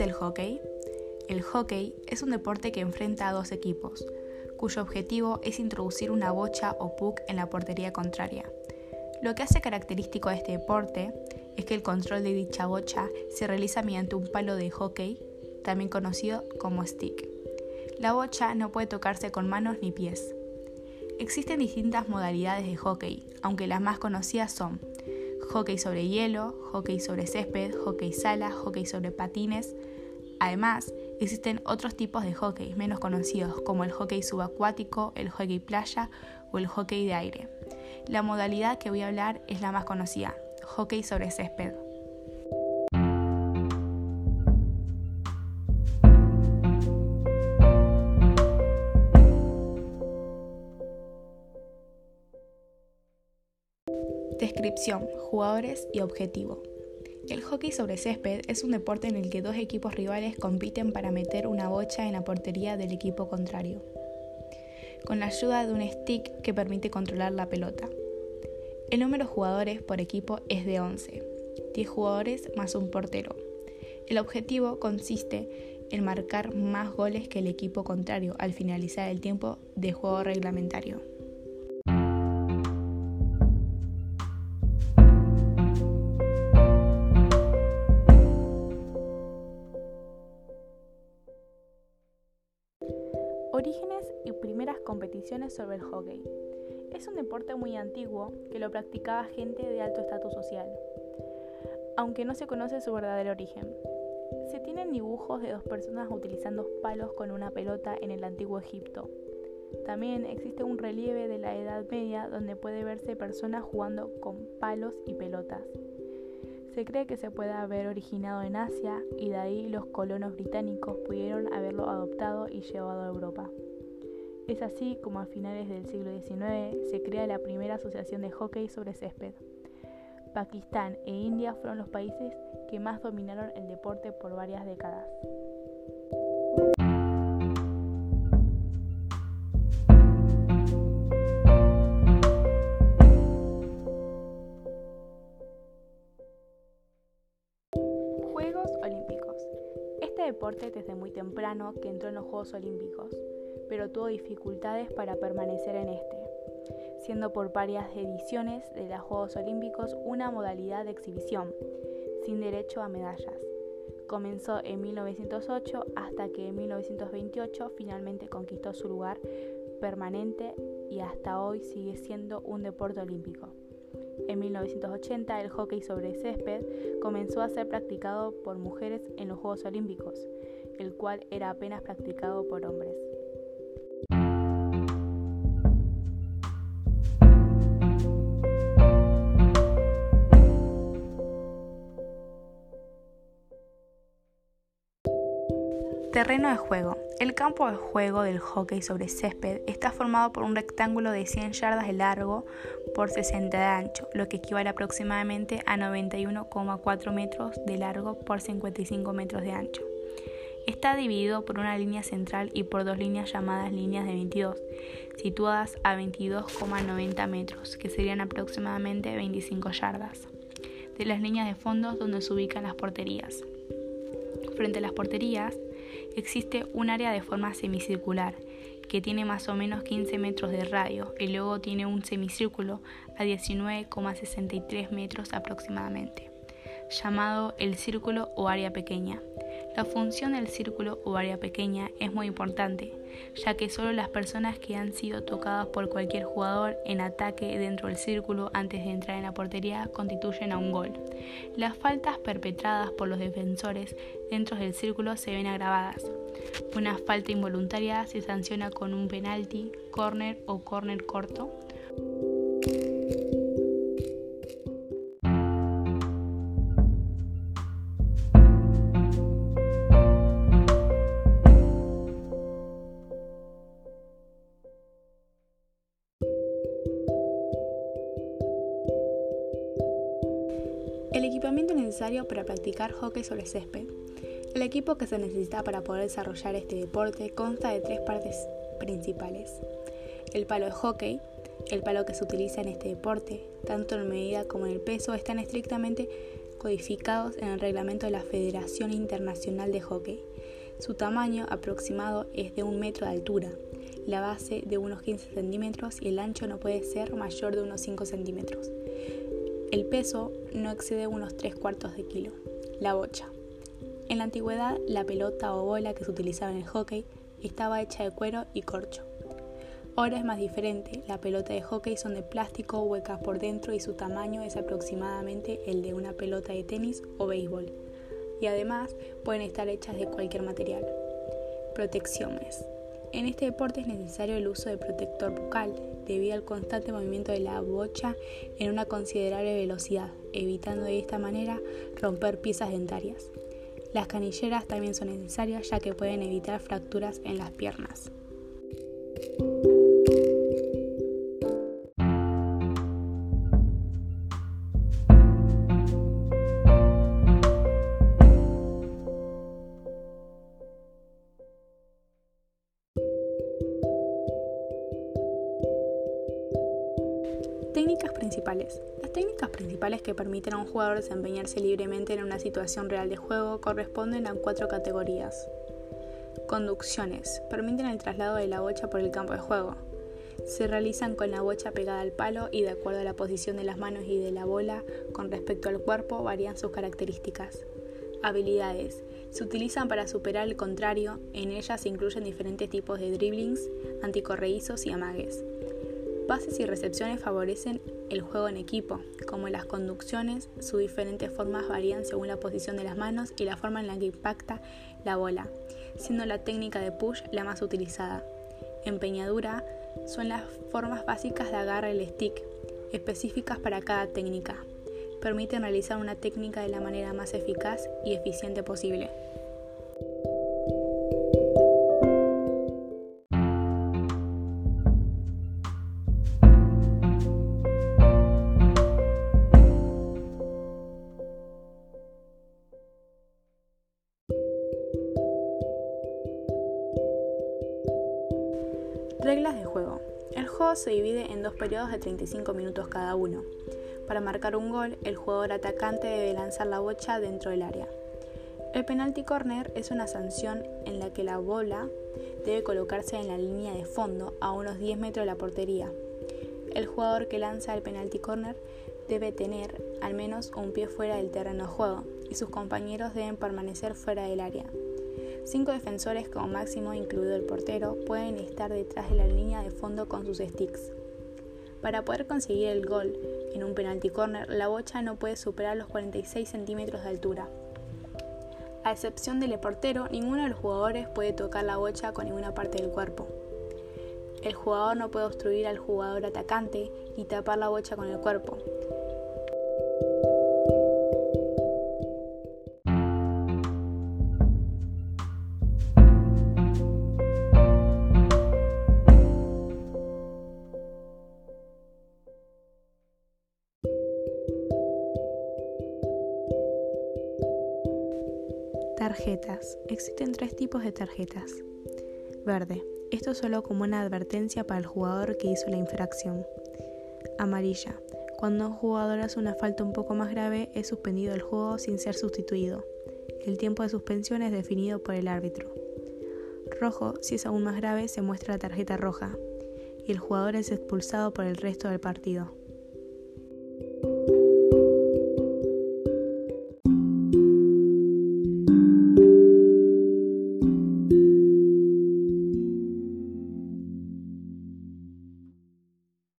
el hockey? El hockey es un deporte que enfrenta a dos equipos, cuyo objetivo es introducir una bocha o puck en la portería contraria. Lo que hace característico a este deporte es que el control de dicha bocha se realiza mediante un palo de hockey, también conocido como stick. La bocha no puede tocarse con manos ni pies. Existen distintas modalidades de hockey, aunque las más conocidas son hockey sobre hielo, hockey sobre césped, hockey sala, hockey sobre patines. Además, existen otros tipos de hockey menos conocidos como el hockey subacuático, el hockey playa o el hockey de aire. La modalidad que voy a hablar es la más conocida, hockey sobre césped. Jugadores y objetivo. El hockey sobre césped es un deporte en el que dos equipos rivales compiten para meter una bocha en la portería del equipo contrario, con la ayuda de un stick que permite controlar la pelota. El número de jugadores por equipo es de 11, 10 jugadores más un portero. El objetivo consiste en marcar más goles que el equipo contrario al finalizar el tiempo de juego reglamentario. Orígenes y primeras competiciones sobre el hockey. Es un deporte muy antiguo que lo practicaba gente de alto estatus social, aunque no se conoce su verdadero origen. Se tienen dibujos de dos personas utilizando palos con una pelota en el antiguo Egipto. También existe un relieve de la Edad Media donde puede verse personas jugando con palos y pelotas. Se cree que se puede haber originado en Asia y de ahí los colonos británicos pudieron haberlo adoptado y llevado a Europa. Es así como a finales del siglo XIX se crea la primera asociación de hockey sobre césped. Pakistán e India fueron los países que más dominaron el deporte por varias décadas. Deporte desde muy temprano que entró en los Juegos Olímpicos, pero tuvo dificultades para permanecer en este, siendo por varias ediciones de los Juegos Olímpicos una modalidad de exhibición, sin derecho a medallas. Comenzó en 1908 hasta que en 1928 finalmente conquistó su lugar permanente y hasta hoy sigue siendo un deporte olímpico. En 1980 el hockey sobre césped comenzó a ser practicado por mujeres en los Juegos Olímpicos, el cual era apenas practicado por hombres. Terreno de juego. El campo de juego del hockey sobre césped está formado por un rectángulo de 100 yardas de largo por 60 de ancho, lo que equivale aproximadamente a 91,4 metros de largo por 55 metros de ancho. Está dividido por una línea central y por dos líneas llamadas líneas de 22, situadas a 22,90 metros, que serían aproximadamente 25 yardas, de las líneas de fondos donde se ubican las porterías. Frente a las porterías existe un área de forma semicircular que tiene más o menos 15 metros de radio y luego tiene un semicírculo a 19,63 metros aproximadamente, llamado el círculo o área pequeña. La función del círculo o área pequeña es muy importante, ya que solo las personas que han sido tocadas por cualquier jugador en ataque dentro del círculo antes de entrar en la portería constituyen a un gol. Las faltas perpetradas por los defensores dentro del círculo se ven agravadas. Una falta involuntaria se sanciona con un penalti, corner o corner corto. Para practicar hockey sobre césped. El equipo que se necesita para poder desarrollar este deporte consta de tres partes principales. El palo de hockey, el palo que se utiliza en este deporte, tanto en medida como en el peso, están estrictamente codificados en el reglamento de la Federación Internacional de Hockey. Su tamaño aproximado es de un metro de altura, la base de unos 15 centímetros y el ancho no puede ser mayor de unos 5 centímetros. El peso no excede unos 3 cuartos de kilo. La bocha. En la antigüedad, la pelota o bola que se utilizaba en el hockey estaba hecha de cuero y corcho. Ahora es más diferente, la pelota de hockey son de plástico, huecas por dentro y su tamaño es aproximadamente el de una pelota de tenis o béisbol. Y además pueden estar hechas de cualquier material. Protecciones. En este deporte es necesario el uso de protector bucal debido al constante movimiento de la bocha en una considerable velocidad, evitando de esta manera romper piezas dentarias. Las canilleras también son necesarias ya que pueden evitar fracturas en las piernas. Las técnicas principales que permiten a un jugador desempeñarse libremente en una situación real de juego corresponden a cuatro categorías. Conducciones. Permiten el traslado de la bocha por el campo de juego. Se realizan con la bocha pegada al palo y de acuerdo a la posición de las manos y de la bola con respecto al cuerpo varían sus características. Habilidades. Se utilizan para superar el contrario, en ellas se incluyen diferentes tipos de dribblings, anticorreizos y amagues. Bases y recepciones favorecen el juego en equipo, como las conducciones, sus diferentes formas varían según la posición de las manos y la forma en la que impacta la bola, siendo la técnica de push la más utilizada. Empeñadura son las formas básicas de agarre el stick, específicas para cada técnica. Permiten realizar una técnica de la manera más eficaz y eficiente posible. Reglas de juego. El juego se divide en dos periodos de 35 minutos cada uno. Para marcar un gol, el jugador atacante debe lanzar la bocha dentro del área. El penalty corner es una sanción en la que la bola debe colocarse en la línea de fondo a unos 10 metros de la portería. El jugador que lanza el penalty corner debe tener al menos un pie fuera del terreno de juego y sus compañeros deben permanecer fuera del área. Cinco defensores como máximo, incluido el portero, pueden estar detrás de la línea de fondo con sus sticks. Para poder conseguir el gol en un penalty corner, la bocha no puede superar los 46 centímetros de altura. A excepción del portero, ninguno de los jugadores puede tocar la bocha con ninguna parte del cuerpo. El jugador no puede obstruir al jugador atacante y tapar la bocha con el cuerpo. Tarjetas. Existen tres tipos de tarjetas. Verde. Esto solo como una advertencia para el jugador que hizo la infracción. Amarilla. Cuando un jugador hace una falta un poco más grave, es suspendido el juego sin ser sustituido. El tiempo de suspensión es definido por el árbitro. Rojo, si es aún más grave, se muestra la tarjeta roja y el jugador es expulsado por el resto del partido.